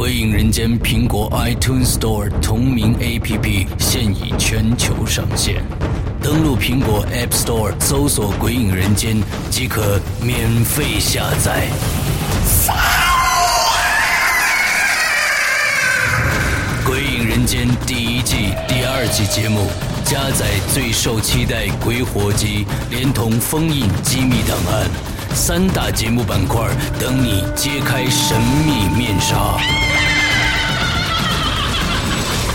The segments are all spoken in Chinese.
鬼影人间苹果 iTunes Store 同名 APP 现已全球上线，登录苹果 App Store 搜索“鬼影人间”即可免费下载。《鬼影人间》第一季第二季节目，加载最受期待鬼火集，连同封印机密档案，三大节目板块等你揭开神秘面纱。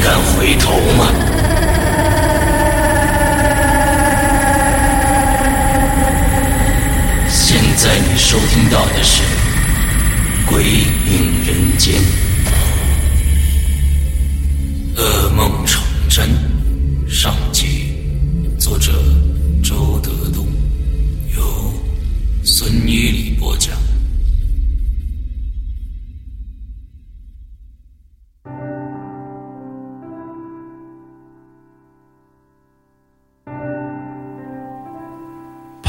敢回头吗？现在你收听到的是《鬼影人间》，噩梦成真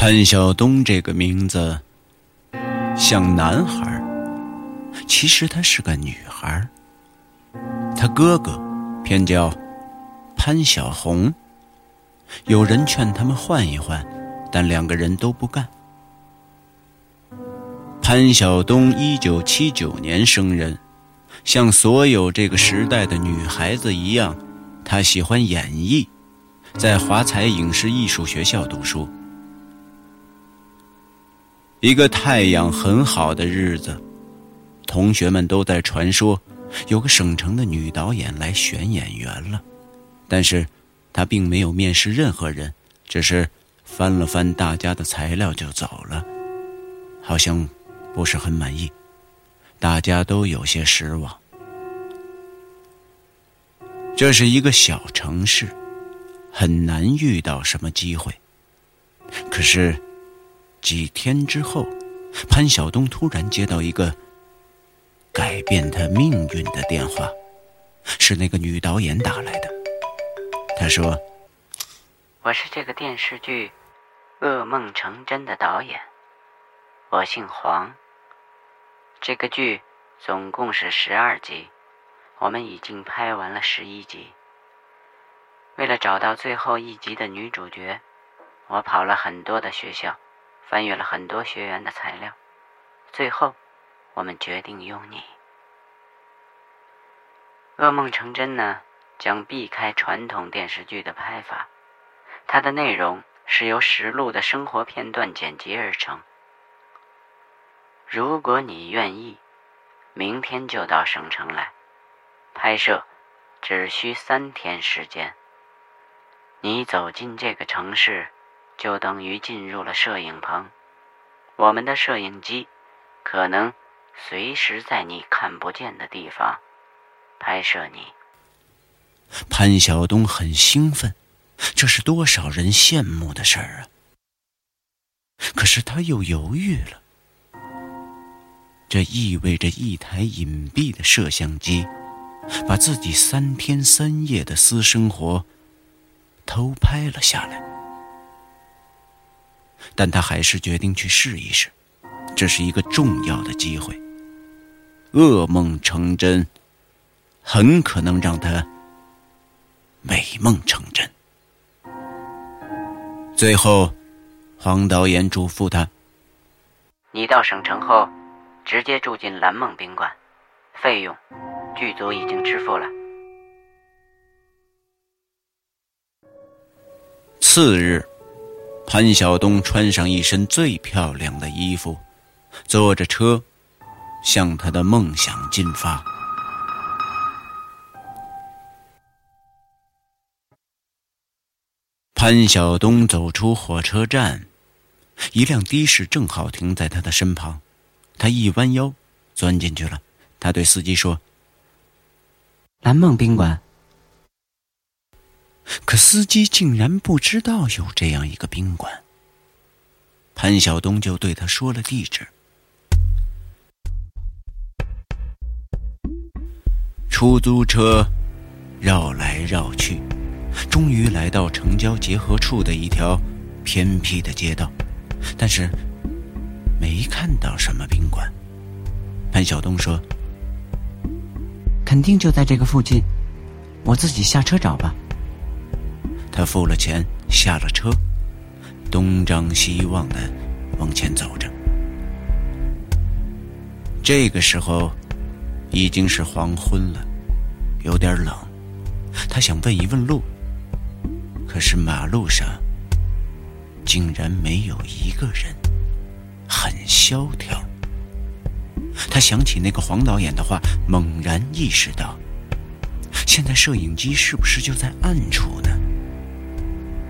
潘晓东这个名字像男孩儿，其实她是个女孩儿。她哥哥偏叫潘晓红。有人劝他们换一换，但两个人都不干。潘晓东一九七九年生人，像所有这个时代的女孩子一样，她喜欢演艺，在华彩影视艺术学校读书。一个太阳很好的日子，同学们都在传说，有个省城的女导演来选演员了，但是，她并没有面试任何人，只是翻了翻大家的材料就走了，好像不是很满意，大家都有些失望。这是一个小城市，很难遇到什么机会，可是。几天之后，潘晓东突然接到一个改变他命运的电话，是那个女导演打来的。他说：“我是这个电视剧《噩梦成真》的导演，我姓黄。这个剧总共是十二集，我们已经拍完了十一集。为了找到最后一集的女主角，我跑了很多的学校。”翻阅了很多学员的材料，最后，我们决定用你。噩梦成真呢，将避开传统电视剧的拍法，它的内容是由实录的生活片段剪辑而成。如果你愿意，明天就到省城来拍摄，只需三天时间。你走进这个城市。就等于进入了摄影棚，我们的摄影机可能随时在你看不见的地方拍摄你。潘晓东很兴奋，这是多少人羡慕的事儿啊！可是他又犹豫了，这意味着一台隐蔽的摄像机把自己三天三夜的私生活偷拍了下来。但他还是决定去试一试，这是一个重要的机会。噩梦成真，很可能让他美梦成真。最后，黄导演嘱咐他：“你到省城后，直接住进蓝梦宾馆，费用剧组已经支付了。”次日。潘晓东穿上一身最漂亮的衣服，坐着车，向他的梦想进发。潘晓东走出火车站，一辆的士正好停在他的身旁，他一弯腰，钻进去了。他对司机说：“蓝梦宾馆。”可司机竟然不知道有这样一个宾馆。潘晓东就对他说了地址。出租车绕来绕去，终于来到城郊结合处的一条偏僻的街道，但是没看到什么宾馆。潘晓东说：“肯定就在这个附近，我自己下车找吧。”他付了钱，下了车，东张西望的往前走着。这个时候已经是黄昏了，有点冷。他想问一问路，可是马路上竟然没有一个人，很萧条。他想起那个黄导演的话，猛然意识到，现在摄影机是不是就在暗处呢？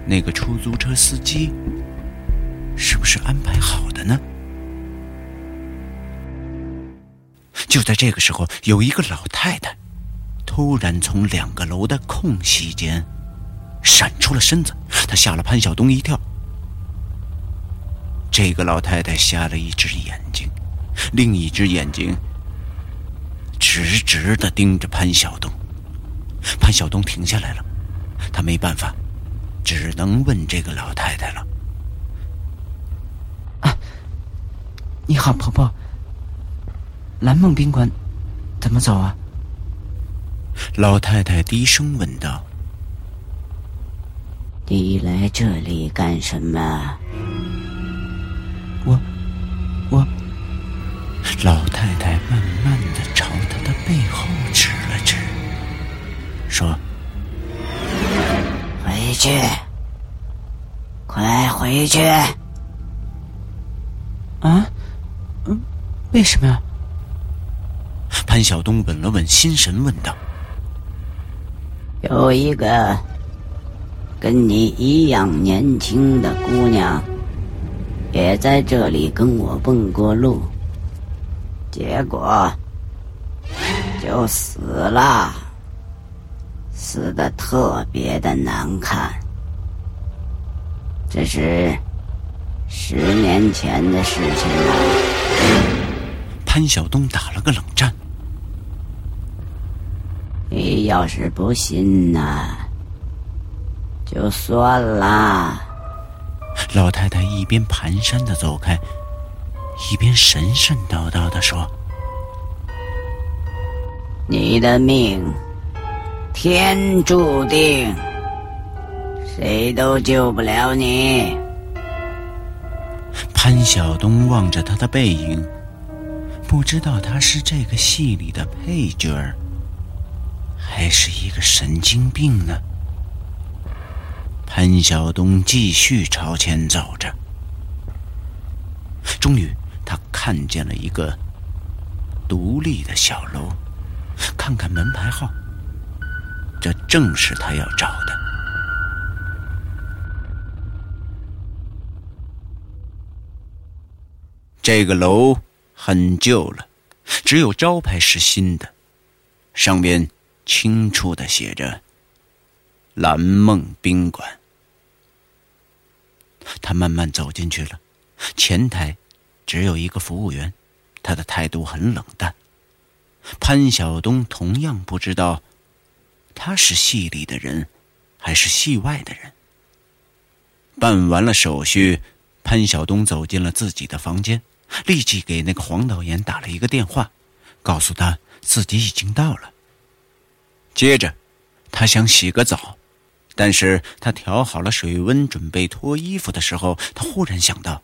那个出租车司机是不是安排好的呢？就在这个时候，有一个老太太突然从两个楼的空隙间闪出了身子，她吓了潘晓东一跳。这个老太太瞎了一只眼睛，另一只眼睛直直的盯着潘晓东。潘晓东停下来了，他没办法。只能问这个老太太了。啊，你好，婆婆。蓝梦宾馆怎么走啊？老太太低声问道：“你来这里干什么？”我，我。老太太慢慢的朝他的背后指了指，说。回去，快回去！啊，嗯，为什么呀？潘晓东稳了稳心神，问道：“有一个跟你一样年轻的姑娘，也在这里跟我问过路，结果就死了。”死的特别的难看，这是十年前的事情了。潘晓东打了个冷战。你要是不信呢，就算了。老太太一边蹒跚的走开，一边神神叨叨的说：“你的命。”天注定，谁都救不了你。潘晓东望着他的背影，不知道他是这个戏里的配角儿，还是一个神经病呢。潘晓东继续朝前走着，终于他看见了一个独立的小楼，看看门牌号。正是他要找的。这个楼很旧了，只有招牌是新的，上面清楚的写着“蓝梦宾馆”。他慢慢走进去了，前台只有一个服务员，他的态度很冷淡。潘晓东同样不知道。他是戏里的人，还是戏外的人？办完了手续，潘晓东走进了自己的房间，立即给那个黄导演打了一个电话，告诉他自己已经到了。接着，他想洗个澡，但是他调好了水温，准备脱衣服的时候，他忽然想到：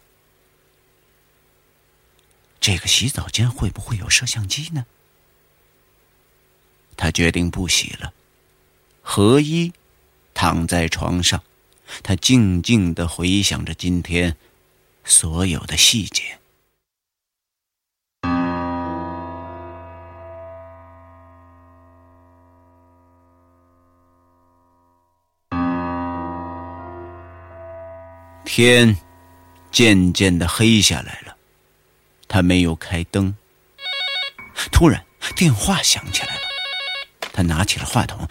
这个洗澡间会不会有摄像机呢？他决定不洗了。何一躺在床上，他静静的回想着今天所有的细节。天渐渐的黑下来了，他没有开灯。突然，电话响起来了，他拿起了话筒，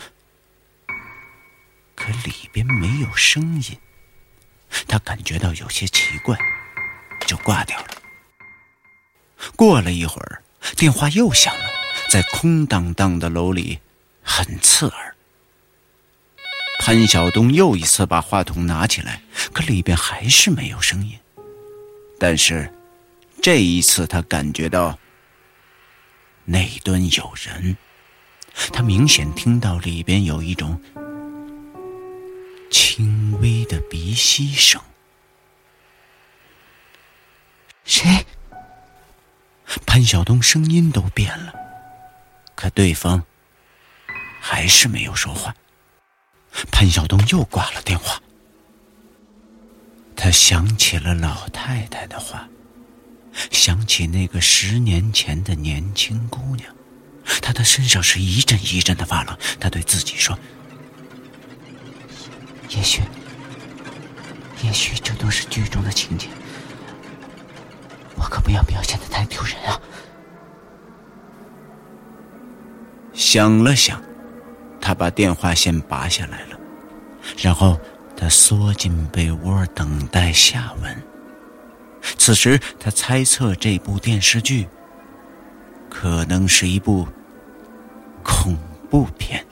可里边没有声音。他感觉到有些奇怪，就挂掉了。过了一会儿，电话又响了，在空荡荡的楼里，很刺耳。潘晓东又一次把话筒拿起来，可里边还是没有声音。但是，这一次他感觉到那端有人，他明显听到里边有一种轻微的鼻息声。谁？潘晓东声音都变了，可对方还是没有说话。潘晓东又挂了电话。他想起了老太太的话，想起那个十年前的年轻姑娘，她的身上是一阵一阵的发冷。他对自己说：“也许，也许这都是剧中的情节，我可不要表现的太丢人啊。”想了想。他把电话线拔下来了，然后他缩进被窝等待下文。此时他猜测这部电视剧可能是一部恐怖片。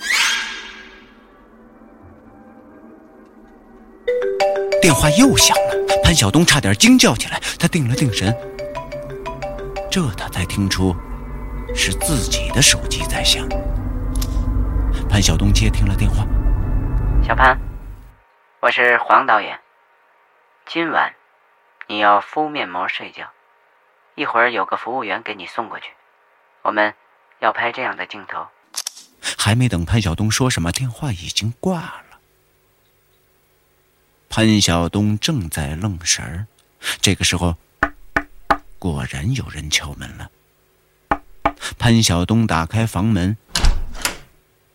电话又响了，潘晓东差点惊叫起来。他定了定神，这他才听出是自己的手机在响。潘晓东接听了电话。小潘，我是黄导演。今晚你要敷面膜睡觉，一会儿有个服务员给你送过去。我们要拍这样的镜头。还没等潘晓东说什么，电话已经挂了。潘晓东正在愣神儿，这个时候，果然有人敲门了。潘晓东打开房门。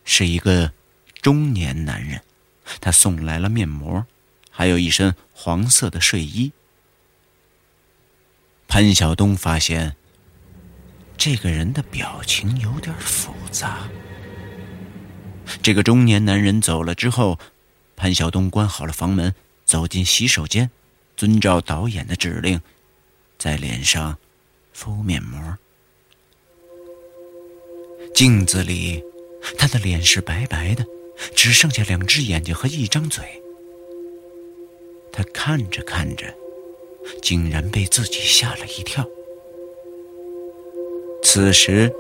是一个中年男人，他送来了面膜，还有一身黄色的睡衣。潘晓东发现，这个人的表情有点复杂。这个中年男人走了之后，潘晓东关好了房门，走进洗手间，遵照导演的指令，在脸上敷面膜。镜子里。他的脸是白白的，只剩下两只眼睛和一张嘴。他看着看着，竟然被自己吓了一跳。此时，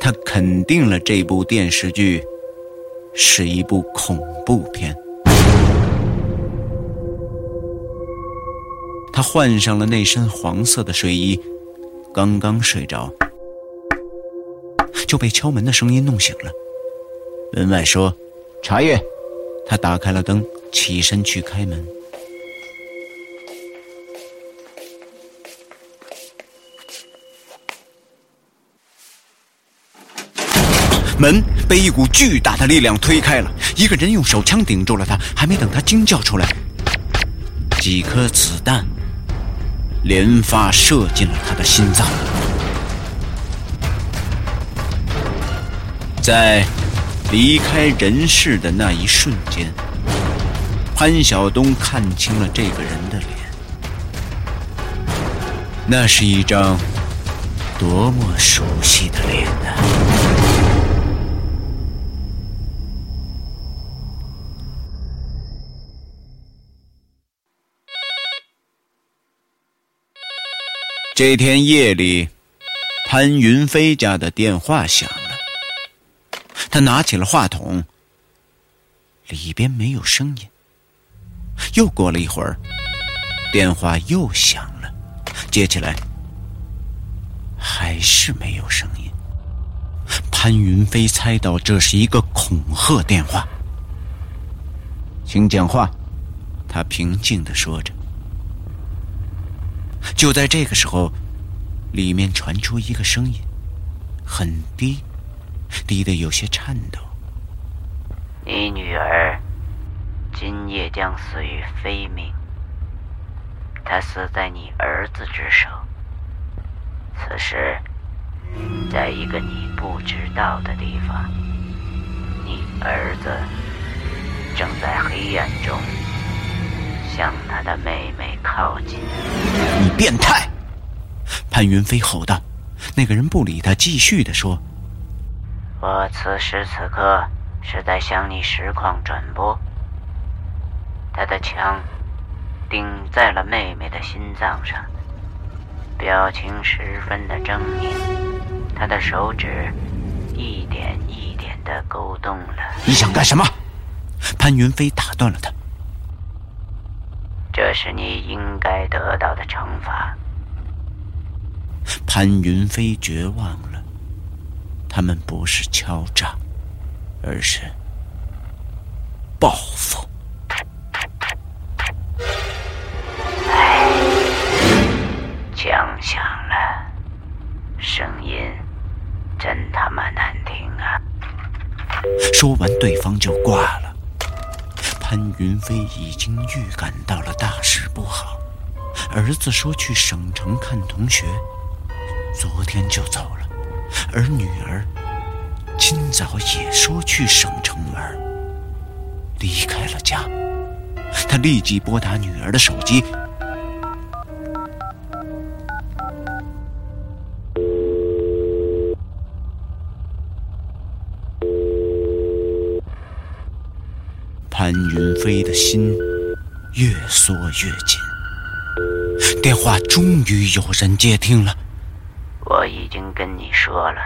他肯定了这部电视剧是一部恐怖片。他换上了那身黄色的睡衣，刚刚睡着，就被敲门的声音弄醒了。门外说：“茶叶。”他打开了灯，起身去开门。门被一股巨大的力量推开了，一个人用手枪顶住了他。还没等他惊叫出来，几颗子弹连发射进了他的心脏，在。离开人世的那一瞬间，潘晓东看清了这个人的脸。那是一张多么熟悉的脸呐！这天夜里，潘云飞家的电话响了。他拿起了话筒，里边没有声音。又过了一会儿，电话又响了，接起来还是没有声音。潘云飞猜到这是一个恐吓电话，请讲话。他平静的说着。就在这个时候，里面传出一个声音，很低。低得有些颤抖。你女儿今夜将死于非命，她死在你儿子之手。此时，在一个你不知道的地方，你儿子正在黑暗中向他的妹妹靠近。你变态！潘云飞吼道。那个人不理他，继续的说：“我此时此刻是在向你实况转播。他的枪顶在了妹妹的心脏上，表情十分的狰狞。他的手指一点一点的勾动了。你想干什么？”潘云飞打断了他：“这是你应该得到的惩罚。”潘云飞绝望了，他们不是敲诈，而是报复。枪响了，声音真他妈难听啊！说完，对方就挂了。潘云飞已经预感到了大事不好，儿子说去省城看同学。昨天就走了，而女儿今早也说去省城玩，离开了家。他立即拨打女儿的手机。潘云飞的心越缩越紧，电话终于有人接听了。我已经跟你说了，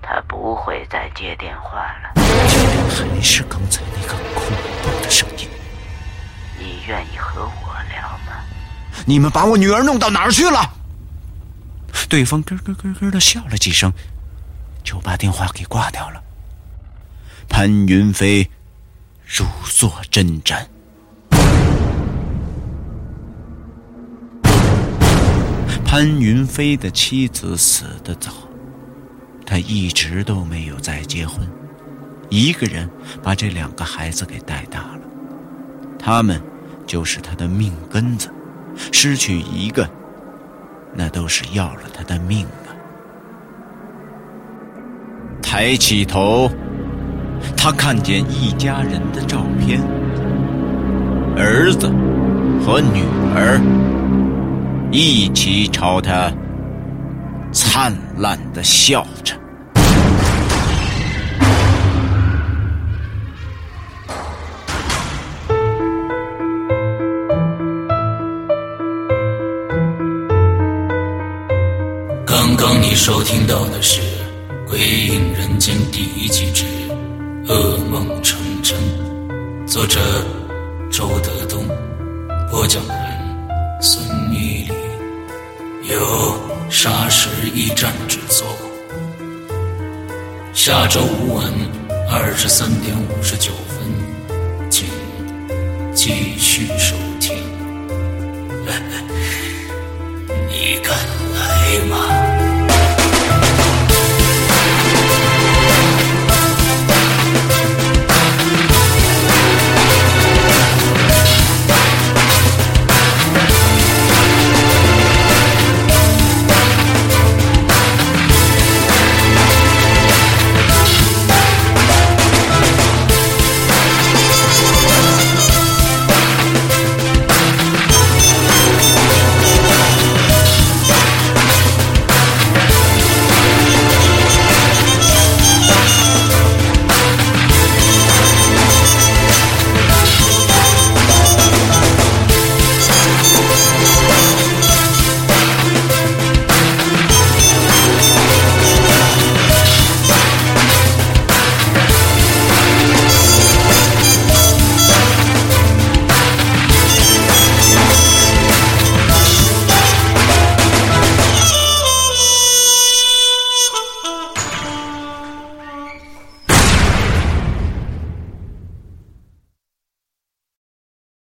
他不会再接电话了。还是刚才那个恐怖的声音。你愿意和我聊吗？你们把我女儿弄到哪儿去了？对方咯咯咯咯的笑了几声，就把电话给挂掉了。潘云飞如坐针毡。潘云飞的妻子死得早，他一直都没有再结婚，一个人把这两个孩子给带大了，他们就是他的命根子，失去一个，那都是要了他的命啊！抬起头，他看见一家人的照片，儿子和女儿。一起朝他灿烂的笑着。刚刚你收听到的是《鬼影人间》第一集作者周德东，播讲人孙一礼，由沙石驿站制作。下周五晚二十三点五十九分，请继续收听。你敢来吗？